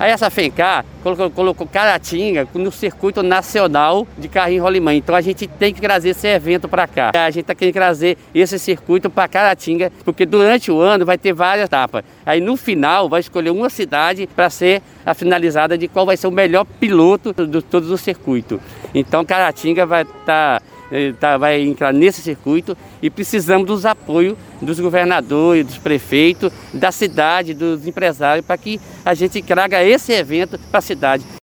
Aí essa FENCAR colocou, colocou Caratinga no circuito nacional de carrinho rolimã. Então a gente tem que trazer esse evento para cá. A gente está querendo trazer esse circuito para Caratinga, porque durante o ano vai ter várias etapas. Aí no final vai escolher uma cidade para ser a finalizada de qual vai ser o melhor piloto de todo o circuito. Então Caratinga vai estar. Tá tá, vai entrar nesse circuito e precisamos dos apoios dos governadores, dos prefeitos, da cidade, dos empresários, para que a gente traga esse evento para a cidade.